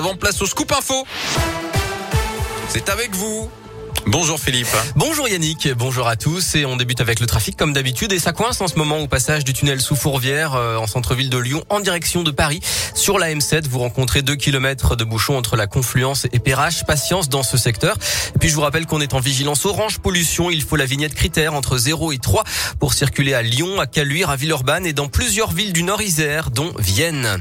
avant, place au scoop info. C'est avec vous. Bonjour Philippe. Bonjour Yannick, bonjour à tous et on débute avec le trafic comme d'habitude et ça coince en ce moment au passage du tunnel sous Fourvière euh, en centre-ville de Lyon en direction de Paris. Sur la M7, vous rencontrez 2 km de bouchons entre la Confluence et Perrache. Patience dans ce secteur. Puis je vous rappelle qu'on est en vigilance orange pollution. Il faut la vignette critère entre 0 et 3 pour circuler à Lyon, à Caluire, à Villeurbanne et dans plusieurs villes du Nord-Isère dont Vienne.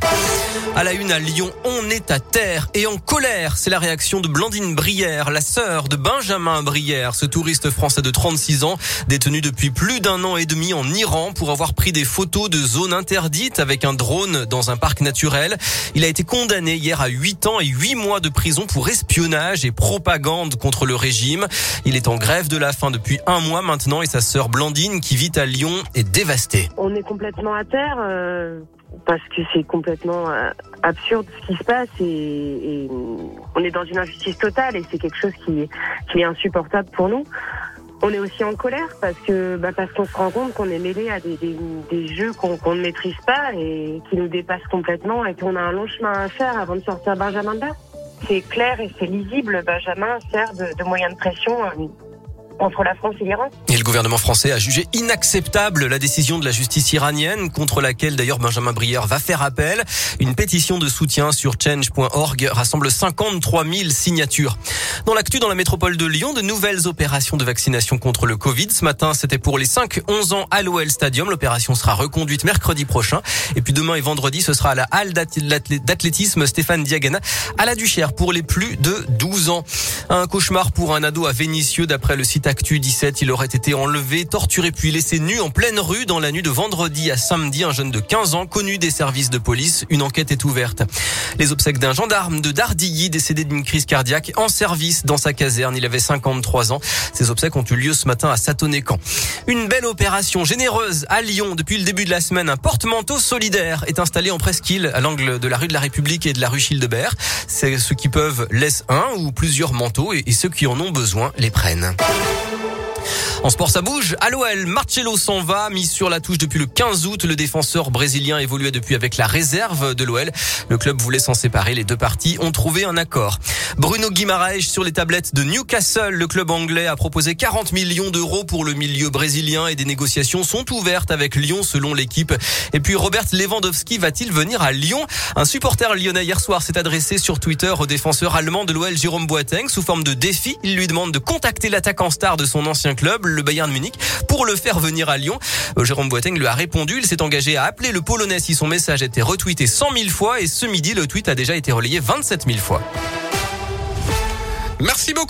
À la une à Lyon, on est à terre et en colère. C'est la réaction de Blandine Brière, la sœur de Benjamin Brière, ce touriste français de 36 ans, détenu depuis plus d'un an et demi en Iran pour avoir pris des photos de zones interdites avec un drone dans un parc naturel. Il a été condamné hier à 8 ans et 8 mois de prison pour espionnage et propagande contre le régime. Il est en grève de la faim depuis un mois maintenant et sa sœur Blandine, qui vit à Lyon, est dévastée. On est complètement à terre. Euh, parce que c'est complètement euh, absurde ce qui se passe et, on est dans une injustice totale et c'est quelque chose qui, est insupportable pour nous. On est aussi en colère parce que bah parce qu'on se rend compte qu'on est mêlé à des, jeux qu'on ne maîtrise pas et qui nous dépassent complètement et qu'on a un long chemin à faire avant de sortir Benjamin de C'est clair et c'est lisible. Benjamin sert de, de moyen de pression Et le gouvernement français a jugé inacceptable la décision de la justice iranienne, contre laquelle d'ailleurs Benjamin Brière va faire appel. Une pétition de soutien sur change.org rassemble 53 000 signatures. Dans l'actu dans la métropole de Lyon, de nouvelles opérations de vaccination contre le Covid. Ce matin, c'était pour les 5-11 ans à l'OL Stadium. L'opération sera reconduite mercredi prochain. Et puis demain et vendredi, ce sera à la halle d'athlétisme Stéphane Diagana à la Duchère pour les plus de 12 ans. Un cauchemar pour un ado à Vénissieux d'après le site Actu 17. Il aurait été enlevé, torturé puis laissé nu en pleine rue dans la nuit de vendredi à samedi. Un jeune de 15 ans connu des services de police. Une enquête est ouverte. Les obsèques d'un gendarme de Dardilly décédé d'une crise cardiaque en dans sa caserne. Il avait 53 ans. Ces obsèques ont eu lieu ce matin à Satonnet-Camp. Une belle opération généreuse à Lyon. Depuis le début de la semaine, un porte-manteau solidaire est installé en presqu'île à l'angle de la rue de la République et de la rue Childebert. C'est ceux qui peuvent laissent un ou plusieurs manteaux et ceux qui en ont besoin les prennent. En sport, ça bouge. À l'OL, Marcelo s'en va, mis sur la touche depuis le 15 août. Le défenseur brésilien évoluait depuis avec la réserve de l'OL. Le club voulait s'en séparer. Les deux parties ont trouvé un accord. Bruno Guimaraes sur les tablettes de Newcastle. Le club anglais a proposé 40 millions d'euros pour le milieu brésilien et des négociations sont ouvertes avec Lyon selon l'équipe. Et puis Robert Lewandowski va-t-il venir à Lyon? Un supporter lyonnais hier soir s'est adressé sur Twitter au défenseur allemand de l'OL Jérôme Boateng sous forme de défi. Il lui demande de contacter l'attaquant star de son ancien club le Bayern Munich, pour le faire venir à Lyon. Euh, Jérôme Boateng lui a répondu. Il s'est engagé à appeler le Polonais si son message était retweeté 100 000 fois et ce midi, le tweet a déjà été relayé 27 000 fois. Merci beaucoup.